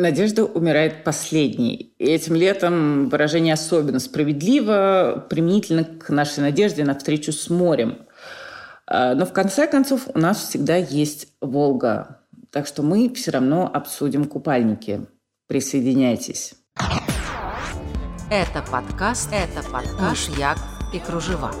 Надежда умирает последней. И этим летом выражение особенно справедливо, применительно к нашей надежде на встречу с морем. А, но в конце концов у нас всегда есть Волга. Так что мы все равно обсудим купальники. Присоединяйтесь. Это подкаст, это подкаст «Мышьяк и кружева».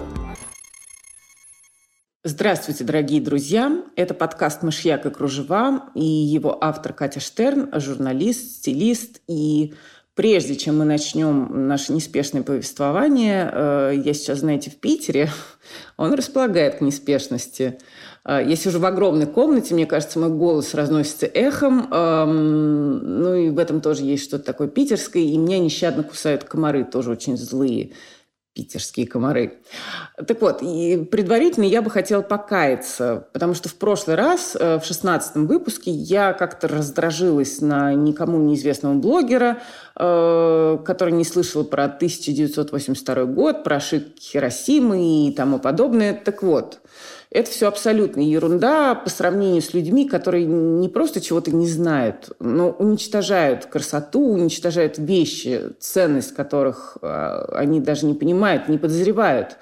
Здравствуйте, дорогие друзья! Это подкаст «Мышьяк и кружева» и его автор Катя Штерн, журналист, стилист. И прежде чем мы начнем наше неспешное повествование, э, я сейчас, знаете, в Питере, он располагает к неспешности. Э, я сижу в огромной комнате, мне кажется, мой голос разносится эхом. Эм, ну и в этом тоже есть что-то такое питерское. И меня нещадно кусают комары, тоже очень злые питерские комары. Так вот, и предварительно я бы хотела покаяться, потому что в прошлый раз, э, в шестнадцатом выпуске, я как-то раздражилась на никому неизвестного блогера, э, который не слышал про 1982 год, про ошибки Хиросимы и тому подобное. Так вот, это все абсолютно ерунда по сравнению с людьми, которые не просто чего-то не знают, но уничтожают красоту, уничтожают вещи, ценность которых э, они даже не понимают, не подозревают.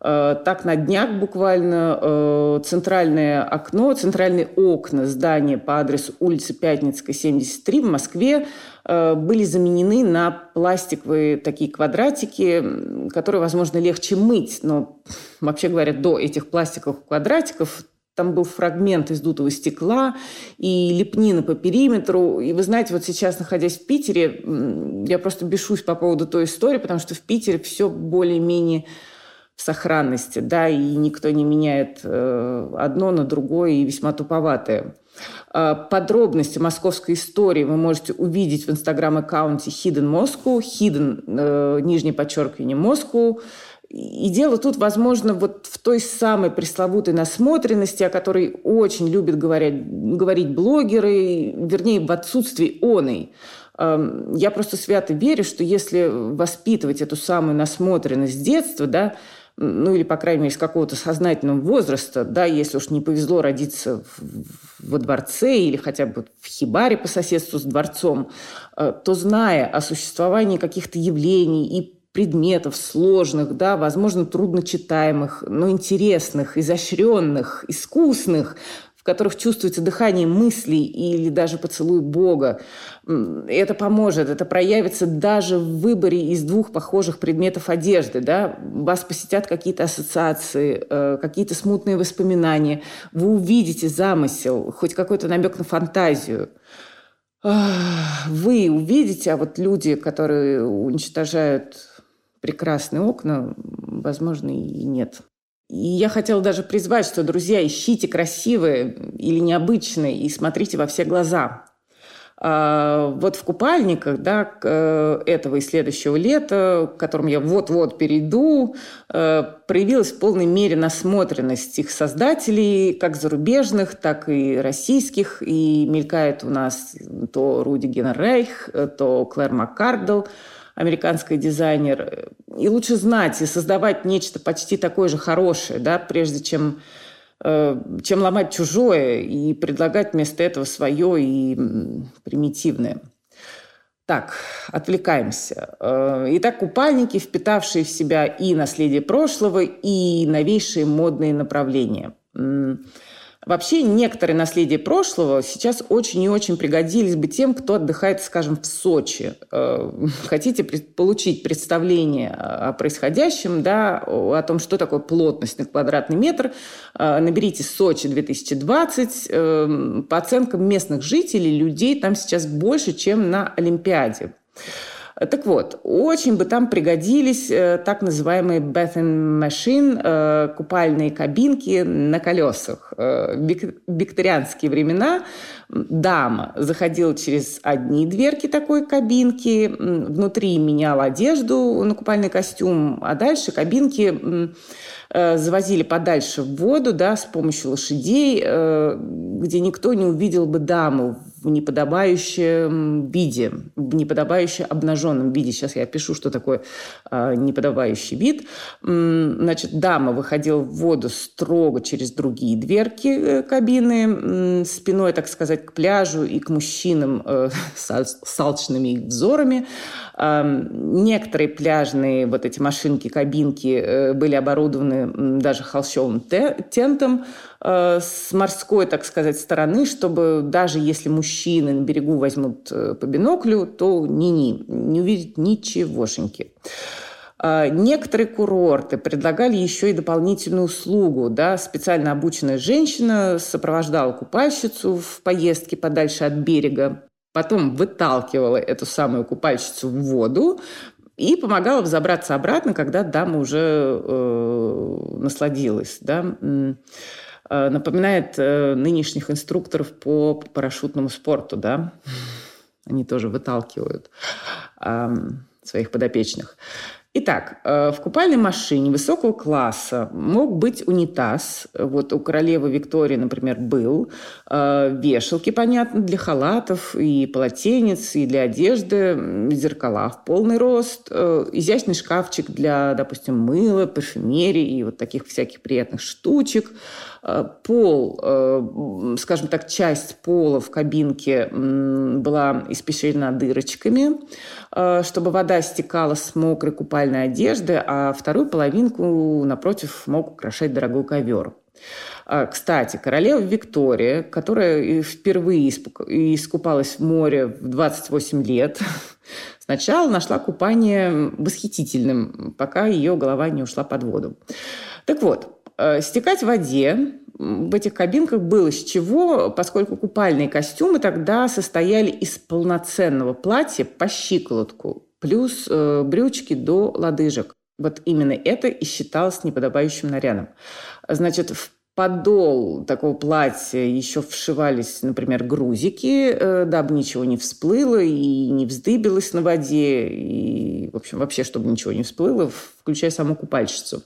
Э, так на днях буквально э, центральное окно, центральные окна здания по адресу улицы Пятницкая, 73 в Москве были заменены на пластиковые такие квадратики, которые, возможно, легче мыть. Но, вообще говоря, до этих пластиковых квадратиков там был фрагмент из дутого стекла и лепнина по периметру. И вы знаете, вот сейчас, находясь в Питере, я просто бешусь по поводу той истории, потому что в Питере все более-менее в сохранности, да, и никто не меняет э, одно на другое и весьма туповатое. Э, подробности московской истории вы можете увидеть в инстаграм-аккаунте Hidden Moscow, Hidden, э, нижнее подчеркивание, Moscow. И дело тут, возможно, вот в той самой пресловутой насмотренности, о которой очень любят говорить, говорить блогеры, вернее, в отсутствии оной. Эм, я просто свято верю, что если воспитывать эту самую насмотренность с детства, да, ну или, по крайней мере, с какого-то сознательного возраста, да, если уж не повезло родиться в, во дворце или хотя бы в хибаре по соседству с дворцом, э, то зная о существовании каких-то явлений и предметов сложных, да, возможно, трудночитаемых, но интересных, изощренных, искусных, которых чувствуется дыхание мыслей или даже поцелуй Бога. Это поможет, это проявится даже в выборе из двух похожих предметов одежды. Да? Вас посетят какие-то ассоциации, э, какие-то смутные воспоминания. Вы увидите замысел, хоть какой-то намек на фантазию. Вы увидите, а вот люди, которые уничтожают прекрасные окна, возможно, и нет. Я хотела даже призвать, что, друзья, ищите красивые или необычные и смотрите во все глаза. А, вот в купальниках да, э, этого и следующего лета, к которым я вот-вот перейду, э, проявилась в полной мере насмотренность их создателей, как зарубежных, так и российских. И мелькает у нас то Руди Генрейх, то Клэр Маккардл – американский дизайнер. И лучше знать и создавать нечто почти такое же хорошее, да, прежде чем э, чем ломать чужое и предлагать вместо этого свое и примитивное. Так, отвлекаемся. Э, итак, купальники, впитавшие в себя и наследие прошлого, и новейшие модные направления – Вообще некоторые наследия прошлого сейчас очень и очень пригодились бы тем, кто отдыхает, скажем, в Сочи. Э, хотите получить представление о происходящем, да, о том, что такое плотность на квадратный метр, э, наберите Сочи 2020. Э, по оценкам местных жителей, людей там сейчас больше, чем на Олимпиаде. Так вот, очень бы там пригодились э, так называемые bathing machine, э, купальные кабинки на колесах. Э, в викторианские времена дама заходила через одни дверки такой кабинки, внутри меняла одежду на купальный костюм, а дальше кабинки завозили подальше в воду да, с помощью лошадей, где никто не увидел бы даму в неподобающем виде, в неподобающе обнаженном виде. Сейчас я опишу, что такое э, неподобающий вид. Значит, дама выходила в воду строго через другие дверки э, кабины, спиной, так сказать, к пляжу и к мужчинам э, с алчными взорами. Некоторые пляжные вот эти машинки, кабинки э, были оборудованы даже холщовым тентом, Э, с морской, так сказать, стороны, чтобы даже если мужчины на берегу возьмут э, по биноклю, то ни-ни, не увидят ничегошеньки. Э, некоторые курорты предлагали еще и дополнительную услугу. Да? Специально обученная женщина сопровождала купальщицу в поездке подальше от берега, потом выталкивала эту самую купальщицу в воду и помогала взобраться обратно, когда дама уже э, насладилась. Да? Э, напоминает э, нынешних инструкторов по парашютному спорту, да, они тоже выталкивают своих подопечных. Итак, э, в купальной машине высокого класса мог быть унитаз. Вот у королевы Виктории, например, был. Вешалки, понятно, для халатов и полотенец, и для одежды. Зеркала в полный рост. Изящный шкафчик для, допустим, мыла, парфюмерии и вот таких всяких приятных штучек. Э, пол, э, скажем так, часть пола в кабинке была испещрена дырочками, э, чтобы вода стекала с мокрой купальной одежды, а вторую половинку, напротив, мог украшать дорогой ковер. Кстати, королева Виктория, которая впервые искупалась в море в 28 лет, сначала нашла купание восхитительным, пока ее голова не ушла под воду. Так вот, стекать в воде в этих кабинках было с чего, поскольку купальные костюмы тогда состояли из полноценного платья по щиколотку, плюс э, брючки до лодыжек. Вот именно это и считалось неподобающим нарядом. Значит, в подол такого платья еще вшивались, например, грузики, э, дабы ничего не всплыло и не вздыбилось на воде, и, в общем, вообще, чтобы ничего не всплыло, включая саму купальщицу.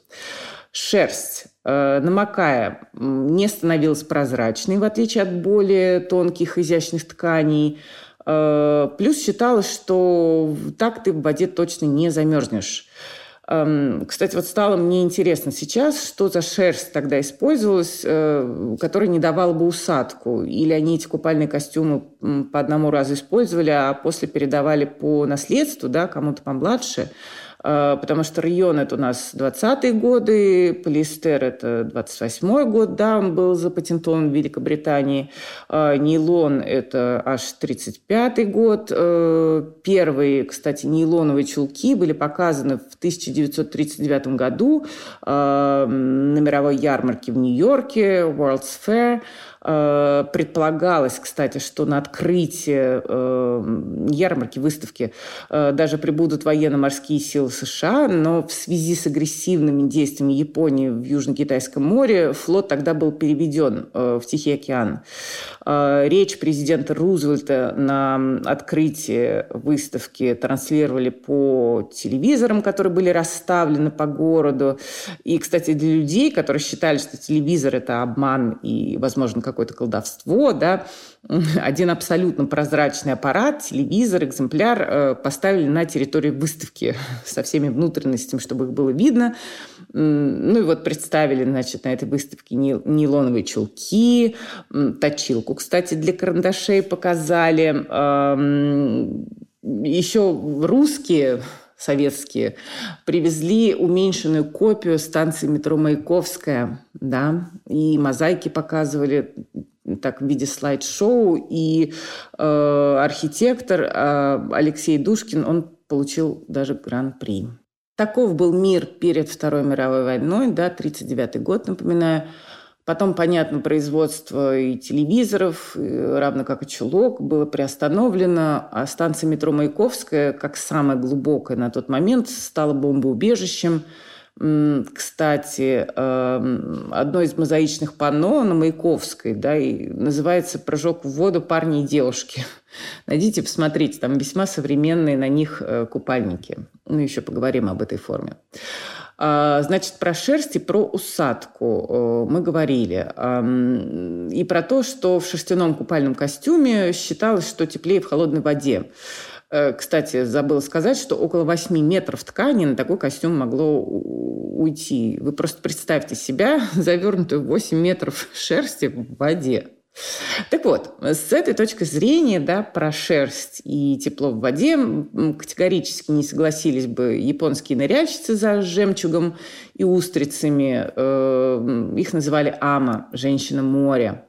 Шерсть Э, намокая, не становилась прозрачной, в отличие от более тонких изящных тканей. Э, плюс считалось, что так ты в воде точно не замерзнешь. Эм, кстати, вот стало мне интересно сейчас, что за шерсть тогда использовалась, э, которая не давала бы усадку. Или они эти купальные костюмы по одному разу использовали, а после передавали по наследству, да, кому-то помладше. А, потому что район это у нас 20-е годы, полиэстер это 28-й год, да, он был запатентован в Великобритании, а, нейлон это аж 35-й год. А, первые, кстати, нейлоновые чулки были показаны в 1939 году на мировой ярмарке в Нью-Йорке, World's Fair. Э, предполагалось, кстати, что на открытие э, ярмарки, выставки э, даже прибудут военно-морские силы США, но в связи с агрессивными действиями Японии в Южно-Китайском море флот тогда был переведен в Тихий океан. Речь президента Рузвельта на открытии выставки транслировали по телевизорам, которые были расставлены по городу. И, кстати, для людей, которые считали, что телевизор – это обман и, возможно, какое-то колдовство, да, один абсолютно прозрачный аппарат, телевизор, экземпляр э, поставили на территории выставки со всеми внутренностями, чтобы их было видно. Ну и вот представили, значит, на этой выставке нейлоновые чулки, точилку, кстати, для карандашей показали. Еще русские советские, привезли уменьшенную копию станции метро Маяковская, да, и мозаики показывали так в виде слайд-шоу, и э, архитектор э, Алексей Душкин, он получил даже гран-при. Таков был мир перед Второй мировой войной, да, 1939 год, напоминаю. Потом, понятно, производство и телевизоров, равно как и чулок, было приостановлено, а станция метро Маяковская, как самая глубокая на тот момент, стала бомбоубежищем. Кстати, эм, одно из мозаичных панно на Маяковской да, и называется «Прыжок в воду парни и девушки». Найдите, посмотрите, там весьма современные на них э, купальники. Ну, еще поговорим об этой форме. А, значит, про шерсть и про усадку мы говорили. И про то, что в шерстяном купальном костюме считалось, что теплее в холодной воде. Э, кстати, забыла сказать, что около 8 метров ткани на такой костюм могло уйти. Вы просто представьте себя, завернутую в 8 метров шерсти в воде. Так вот, с этой точки зрения, да, про шерсть и тепло в воде категорически не согласились бы японские ныряльщицы за жемчугом и устрицами. Э, их называли ама, женщина моря.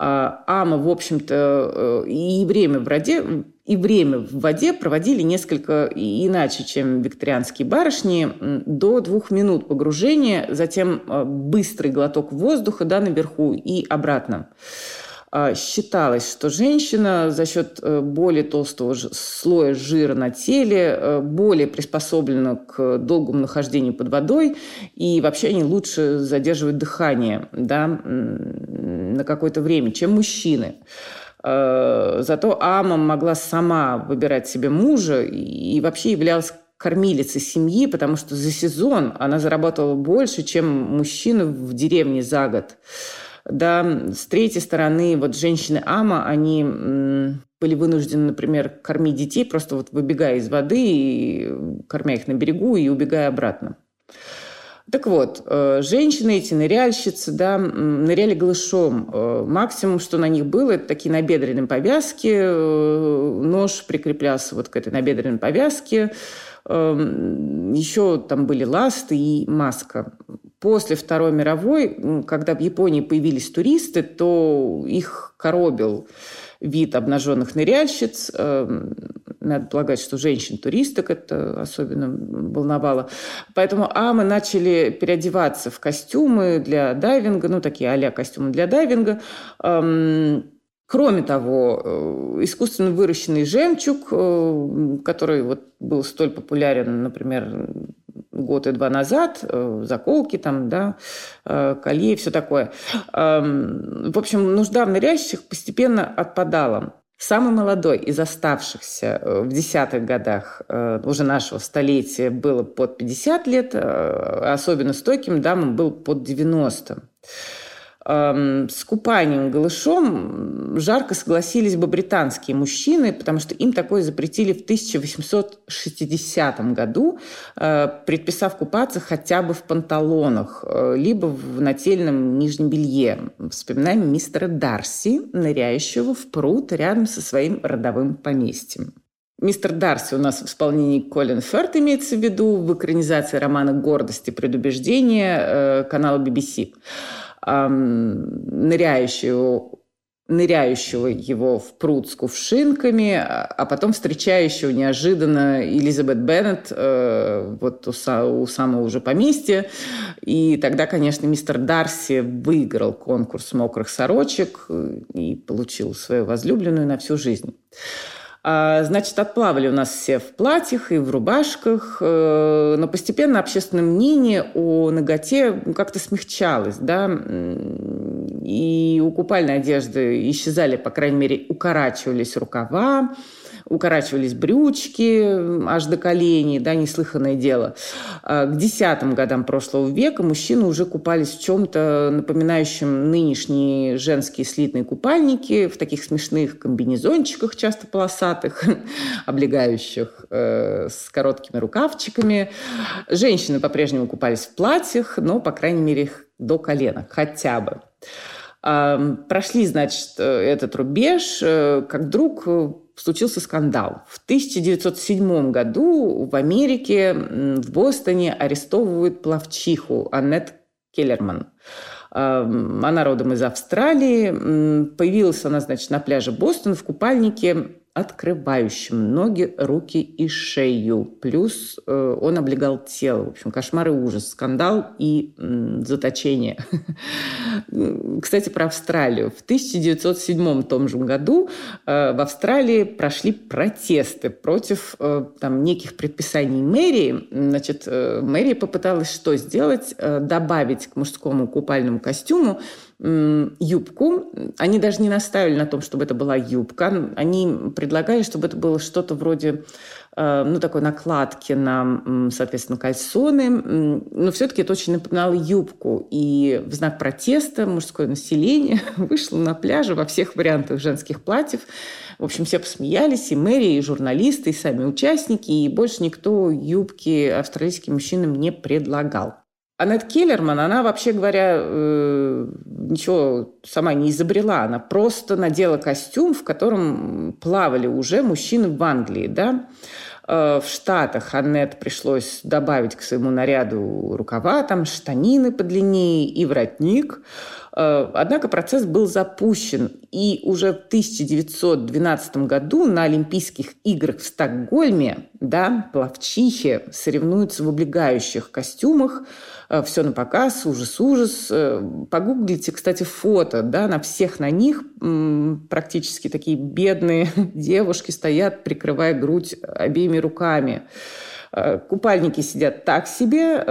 А, ама, в общем-то, э, и время в воде, и время в воде проводили несколько иначе, чем викторианские барышни, до двух минут погружения, затем э, быстрый глоток воздуха да, наверху и обратно. А, считалось, что женщина за счет э, более толстого слоя жира на теле более приспособлена к долгому нахождению под водой, и вообще они лучше задерживают дыхание да, на какое-то время, чем мужчины. Э, зато Ама могла сама выбирать себе мужа и вообще являлась кормилицей семьи, потому что за сезон она заработала больше, чем мужчина в деревне за год. Да, с третьей стороны, вот женщины Ама, они были вынуждены, например, кормить детей, просто вот выбегая из воды, и кормя их на берегу и убегая обратно. Так вот, э, женщины эти, ныряльщицы, да, ныряли голышом. Э, максимум, что на них было, это такие набедренные повязки. Э, нож прикреплялся вот к этой набедренной повязке. Еще там были ласты и маска. После Второй мировой, когда в Японии появились туристы, то их коробил вид обнаженных ныряльщиц. Надо полагать, что женщин-туристок это особенно волновало. Поэтому а мы начали переодеваться в костюмы для дайвинга, ну, такие а костюмы для дайвинга. Эм, кроме того, э, искусственно выращенный жемчуг, э, который вот был столь популярен, например, год и два назад, э, заколки там, да, колье и все такое. Эм, в общем, нужда в ныряльщиках постепенно отпадала. Самый молодой из оставшихся э, в десятых годах уже нашего столетия было под 50 лет, особенно стойким дамам был под 90 с купанием голышом жарко согласились бы британские мужчины, потому что им такое запретили в 1860 году, э, предписав купаться хотя бы в панталонах, э, либо в нательном нижнем белье. Вспоминаем мистера Дарси, ныряющего в пруд рядом со своим родовым поместьем. Мистер Дарси у нас в исполнении Колин Ферт имеется в виду в экранизации романа «Гордость и предубеждение» э, канала BBC ныряющего ныряющего его в пруд с кувшинками, а потом встречающего неожиданно Элизабет Беннет э, вот у, у самого уже поместья. И тогда, конечно, мистер Дарси выиграл конкурс мокрых сорочек и получил свою возлюбленную на всю жизнь. А, значит, отплавали у нас все в платьях и в рубашках, э, но постепенно общественное мнение о ноготе как-то смягчалось, да, и у купальной одежды исчезали, по крайней мере, укорачивались рукава, укорачивались брючки аж до коленей, да, неслыханное дело. А к десятым годам прошлого века мужчины уже купались в чем-то напоминающем нынешние женские слитные купальники, в таких смешных комбинезончиках, часто полосатых, облегающих э, с короткими рукавчиками. Женщины по-прежнему купались в платьях, но, по крайней мере, до колена, хотя бы. Прошли, значит, э, этот рубеж, э, как вдруг случился скандал. В 1907 году в Америке, в Бостоне арестовывают плавчиху Аннет Келлерман. Она родом из Австралии. Появилась она, значит, на пляже Бостона в купальнике открывающим ноги, руки и шею. Плюс э, он облегал тело. В общем, кошмар и ужас, скандал и м, заточение. Кстати, про Австралию. В 1907 том же году э, в Австралии прошли протесты против э, там, неких предписаний мэрии. Значит, э, мэрия попыталась что сделать? Э, добавить к мужскому купальному костюму юбку. Они даже не наставили на том, чтобы это была юбка. Они предлагали, чтобы это было что-то вроде Э, ну, такой накладки на, соответственно, кальсоны. Но все-таки это очень напоминало юбку. И в знак протеста мужское население вышло на пляже во всех вариантах женских платьев. В общем, все посмеялись, и мэрия, и журналисты, и сами участники, и больше никто юбки австралийским мужчинам не предлагал. Аннет Келлерман, она, вообще говоря, э, ничего сама не изобрела. Она просто надела костюм, в котором плавали уже мужчины в Англии. Да? Э, в Штатах Аннет пришлось добавить к своему наряду рукава, там штанины подлиннее и воротник. Э, однако процесс был запущен, и уже в 1912 году на Олимпийских играх в Стокгольме да, плавчихи соревнуются в облегающих костюмах, Э, все на показ, ужас-ужас. Э, погуглите, кстати, фото, да, на всех на них практически такие бедные девушки стоят, прикрывая грудь обеими руками. Э, купальники сидят так себе,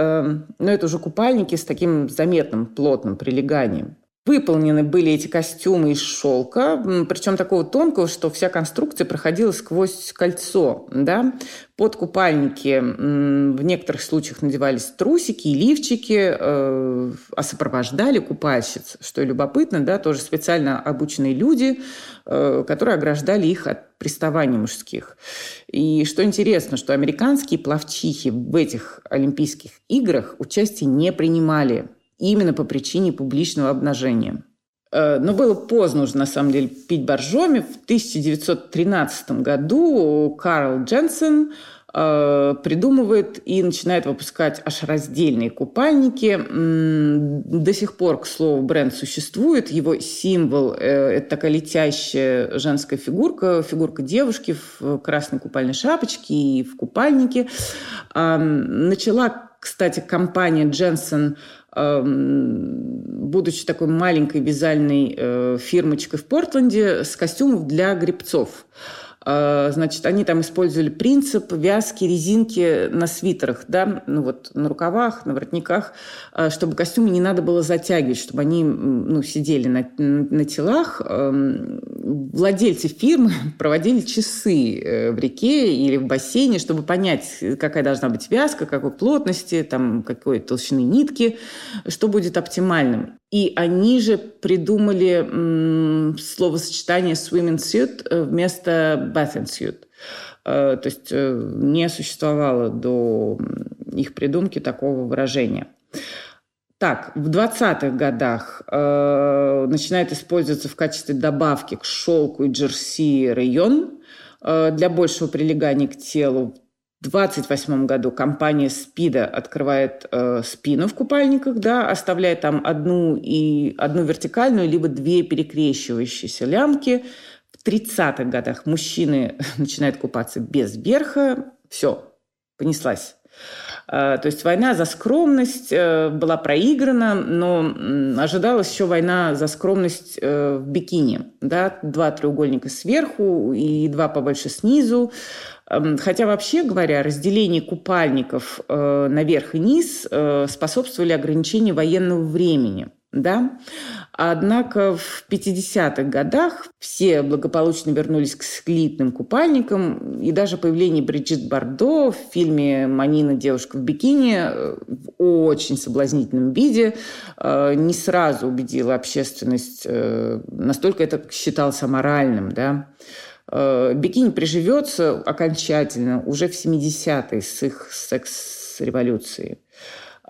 но это уже купальники с таким заметным плотным прилеганием. Выполнены были эти костюмы из шелка, причем такого тонкого, что вся конструкция проходила сквозь кольцо. Да? Под купальники в некоторых случаях надевались трусики и лифчики, э, а сопровождали купальщиц, что любопытно, да, тоже специально обученные люди, э, которые ограждали их от приставаний мужских. И что интересно, что американские плавчихи в этих Олимпийских играх участие не принимали именно по причине публичного обнажения. Э, но было поздно уже, на самом деле, пить боржоми. В 1913 году Карл Дженсен э, придумывает и начинает выпускать аж раздельные купальники. До сих пор, к слову, бренд существует. Его символ э, – это такая летящая женская фигурка, фигурка девушки в красной купальной шапочке и в купальнике. Начала, кстати, компания Дженсен – будучи такой маленькой вязальной э, фирмочкой в Портленде, с костюмов для грибцов. А, значит, они там использовали принцип вязки резинки на свитерах, да, ну вот на рукавах, на воротниках, а, чтобы костюмы не надо было затягивать, чтобы они ну, сидели на, на телах. Владельцы фирмы проводили часы э, в реке или в бассейне, чтобы понять, какая должна быть вязка, какой плотности, там, какой толщины нитки, что будет оптимальным. И они же придумали словосочетание swimming suit вместо bathing suit. Э, то есть э, не существовало до их придумки такого выражения. Так, в 20-х годах э, начинает использоваться в качестве добавки к шелку и джерси район э, для большего прилегания к телу. В 28 году компания Спида открывает э, спину в купальниках, да, оставляя там одну, и, одну вертикальную, либо две перекрещивающиеся лямки. В 30-х годах мужчины начинают купаться без верха. Все, понеслась. Э, то есть война за скромность э, была проиграна, но ожидалась еще война за скромность э, в бикини. Да? Два треугольника сверху и два побольше снизу. Эм, хотя, вообще говоря, разделение купальников э, на верх и низ способствовали ограничению военного времени. Да? Однако в 50-х годах все благополучно вернулись к слитным купальникам, и даже появление Бриджит Бардо в фильме «Манина. Девушка в бикини» э, в очень соблазнительном виде не сразу убедило общественность, настолько это считалось аморальным. Да? Э, бикини приживется окончательно уже в 70-е с их секс-революцией.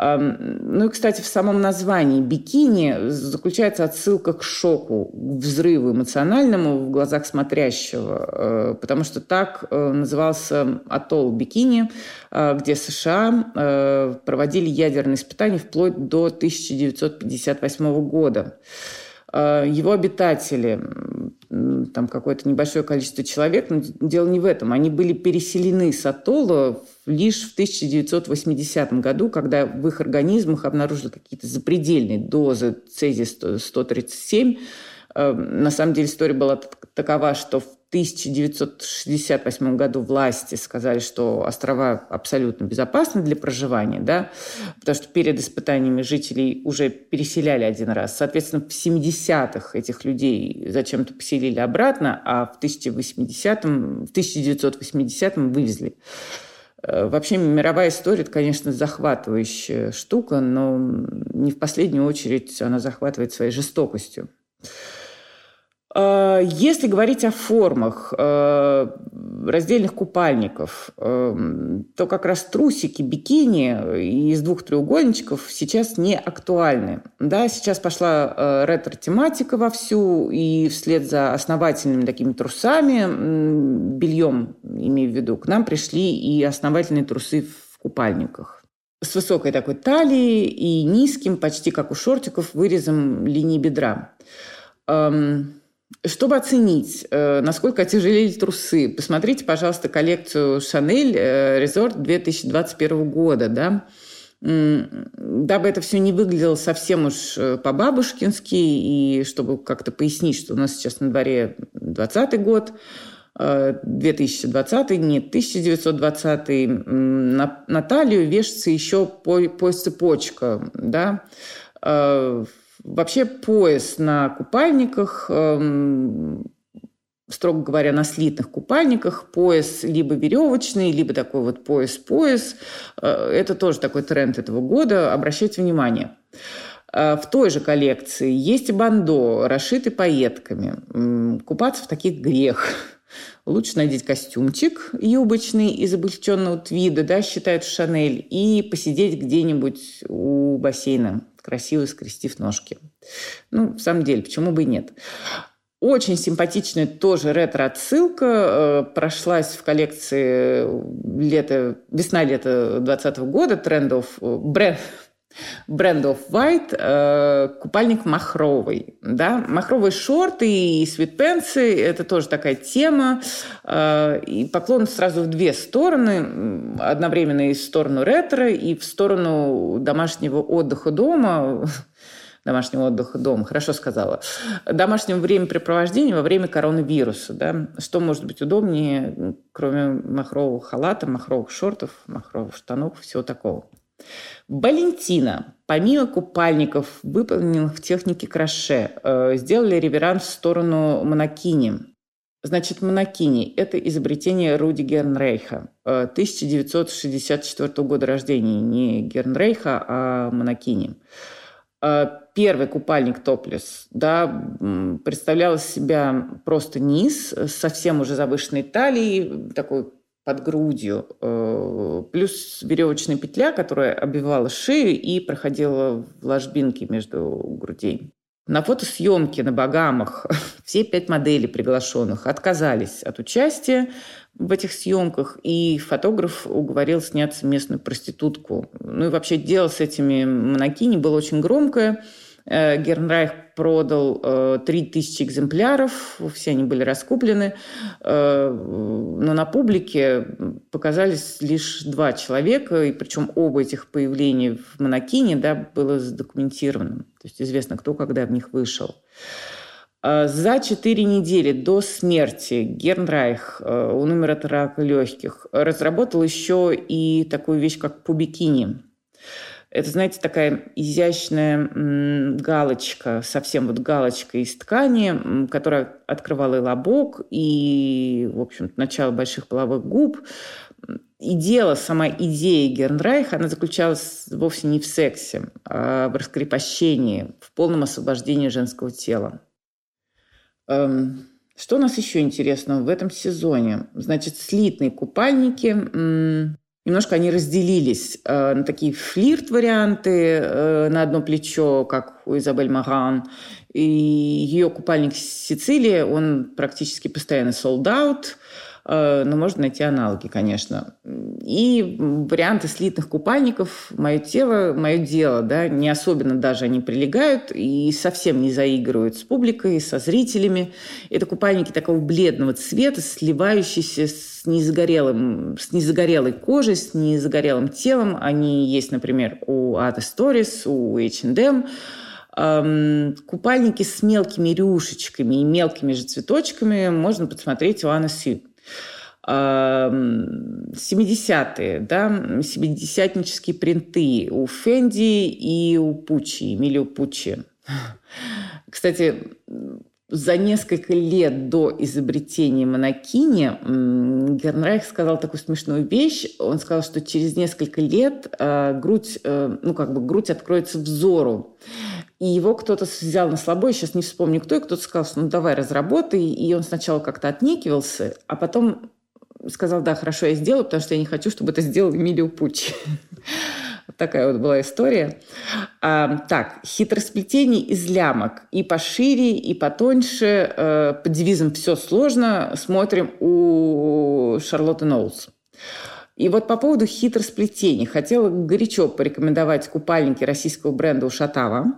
Ну и, кстати, в самом названии бикини заключается отсылка к шоку, к взрыву эмоциональному в глазах смотрящего, э, потому что так э, назывался атолл бикини, где США проводили ядерные испытания вплоть до 1958 года. Его обитатели там какое-то небольшое количество человек, но дело не в этом. Они были переселены с атолла лишь в 1980 году, когда в их организмах обнаружили какие-то запредельные дозы цезия-137. Э, на самом деле история была такова, что в 1968 году власти сказали, что острова абсолютно безопасны для проживания, да, потому что перед испытаниями жителей уже переселяли один раз. Соответственно, в 70-х этих людей зачем-то поселили обратно, а в 1080-м, в 1980-м вывезли. Э, вообще мировая история, это, конечно, захватывающая штука, но не в последнюю очередь она захватывает своей жестокостью. Э, если говорить о формах э, раздельных купальников, то как раз трусики, бикини из двух треугольничков сейчас не актуальны. Да, сейчас пошла ретро-тематика вовсю, и вслед за основательными такими трусами, бельем, имею в виду, к нам пришли и основательные трусы в купальниках с высокой такой талией и низким, почти как у шортиков, вырезом линии бедра. Эм, чтобы оценить, э, насколько отяжелели трусы, посмотрите, пожалуйста, коллекцию Шанель Резорт 2021 года, да, дабы это все не выглядело совсем уж э, по-бабушкински, и чтобы как-то пояснить, что у нас сейчас на дворе 20 год, 2020, э, нет, 1920, на, на талию вешается еще по, по цепочка, да, Вообще пояс на купальниках, эм, строго говоря, на слитных купальниках, пояс либо веревочный, либо такой вот пояс-пояс. Э, это тоже такой тренд этого года. Обращайте внимание. Э, в той же коллекции есть и бандо, расшитый пайетками. Купаться в таких грех. Лучше надеть костюмчик юбочный из облегченного твида, да, считают в Шанель, и посидеть где-нибудь у бассейна красиво скрестив ножки. Ну, в самом деле, почему бы и нет? Очень симпатичная тоже ретро-отсылка э, прошлась в коллекции лето, весна-лето 2020 года трендов бренд, Brand of White, э, купальник махровый. Да? Махровые шорты и свитпенсы – это тоже такая тема. Э, и поклон сразу в две стороны. Одновременно и в сторону ретро, и в сторону домашнего отдыха дома домашнего отдыха дома, хорошо сказала, домашнего времяпрепровождения во время коронавируса. Да? Что может быть удобнее, кроме махрового халата, махровых шортов, махровых штанов, всего такого. Валентина, помимо купальников, выполненных в технике краше, э, сделали реверанс в сторону монокини. Значит, монокини – это изобретение Руди Гернрейха, 1964 э, года рождения, не Гернрейха, а монокини. Э, первый купальник топлес да, представлял из себя просто низ, совсем уже завышенной талией, такой под грудью, э, плюс веревочная петля, которая обвивала шею и проходила в ложбинке между грудей. На фотосъемке на Багамах все пять моделей приглашенных отказались от участия в этих съемках, и фотограф уговорил сняться местную проститутку. Ну и вообще дело с этими монокини было очень громкое – Гернрайх продал 3000 э, экземпляров, все они были раскуплены, э, но на публике показались лишь два человека, и причем оба этих появления в Монакине да, было задокументировано. То есть известно, кто когда в них вышел. За четыре недели до смерти Гернрайх, он умер от рака легких, разработал еще и такую вещь, как пубикини – это, знаете, такая изящная галочка, совсем вот галочка из ткани, которая открывала и лобок, и, в общем начало больших половых губ. И дело, сама идея Гернрайха, она заключалась вовсе не в сексе, а в раскрепощении, в полном освобождении женского тела. Эм, что у нас еще интересного в этом сезоне? Значит, слитные купальники немножко они разделились э, на такие флирт-варианты э, на одно плечо, как у Изабель Маран. И ее купальник Сицилия, он практически постоянно sold out. Э, но можно найти аналоги, конечно. И варианты слитных купальников «Мое тело, мое дело», да, не особенно даже они прилегают и совсем не заигрывают с публикой, со зрителями. Это купальники такого бледного цвета, сливающиеся с незагорелым, с незагорелой кожей, с незагорелым телом. Они есть, например, у Ата Stories, у H&M, Купальники с мелкими рюшечками и мелкими же цветочками можно посмотреть у Анны Сью. 70-е, да, 70-нические принты у Фенди и у Пучи, Эмилио Пучи. Кстати, за несколько лет до изобретения монокини Гернрайх сказал такую смешную вещь. Он сказал, что через несколько лет э, грудь, э, ну как бы грудь откроется взору. И его кто-то взял на слабо, сейчас не вспомню кто, и кто-то сказал, что ну давай разработай. И он сначала как-то отнекивался, а потом сказал, да, хорошо, я сделаю, потому что я не хочу, чтобы это сделал Эмилио Пуччи. Вот такая вот была история. А, так, хитросплетение из лямок. И пошире, и потоньше. А, под девизом «все сложно» смотрим у Шарлотты Ноулс. И вот по поводу хитросплетений. Хотела горячо порекомендовать купальники российского бренда «Ушатава».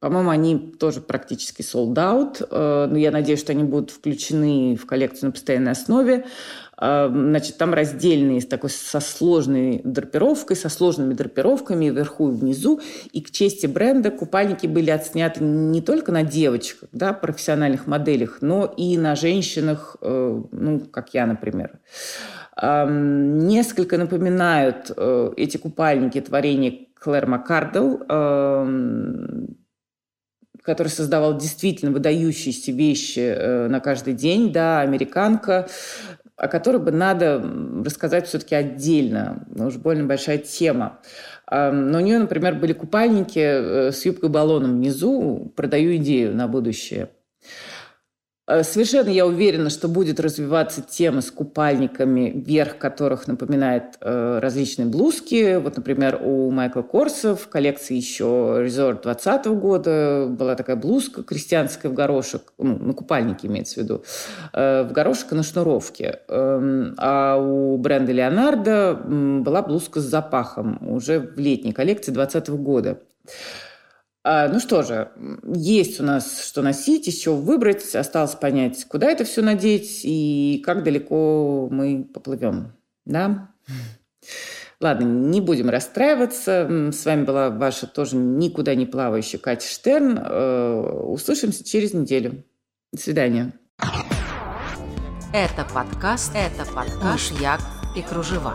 По-моему, они тоже практически sold out, э, но я надеюсь, что они будут включены в коллекцию на постоянной основе. Э, значит, там раздельные, с такой со сложной драпировкой, со сложными драпировками вверху и внизу. И к чести бренда купальники были отсняты не только на девочках, да, профессиональных моделях, но и на женщинах, э, ну, как я, например. Несколько напоминают эти купальники творения Клэр Маккардел, который создавал действительно выдающиеся вещи э, на каждый день, да, американка, о которой бы надо рассказать все-таки отдельно. Уж больно большая тема. Но у нее, например, были купальники э, с юбкой-баллоном внизу. Продаю идею на будущее. Э, совершенно я уверена, что будет развиваться тема с купальниками, верх которых напоминает э, различные блузки. Вот, например, у Майкла Корса в коллекции еще Resort 2020 года была такая блузка крестьянская в горошек, ну, на купальнике имеется в виду, э, в горошек и на шнуровке. Э, а у бренда Леонардо была блузка с запахом уже в летней коллекции 2020 года. А, ну что же, есть у нас что носить, еще выбрать. Осталось понять, куда это все надеть и как далеко мы поплывем. Да? Ладно, не будем расстраиваться. С вами была ваша тоже никуда не плавающая Катя Штерн. Э, услышимся через неделю. До свидания. Это подкаст, это подкаш, Як и кружева.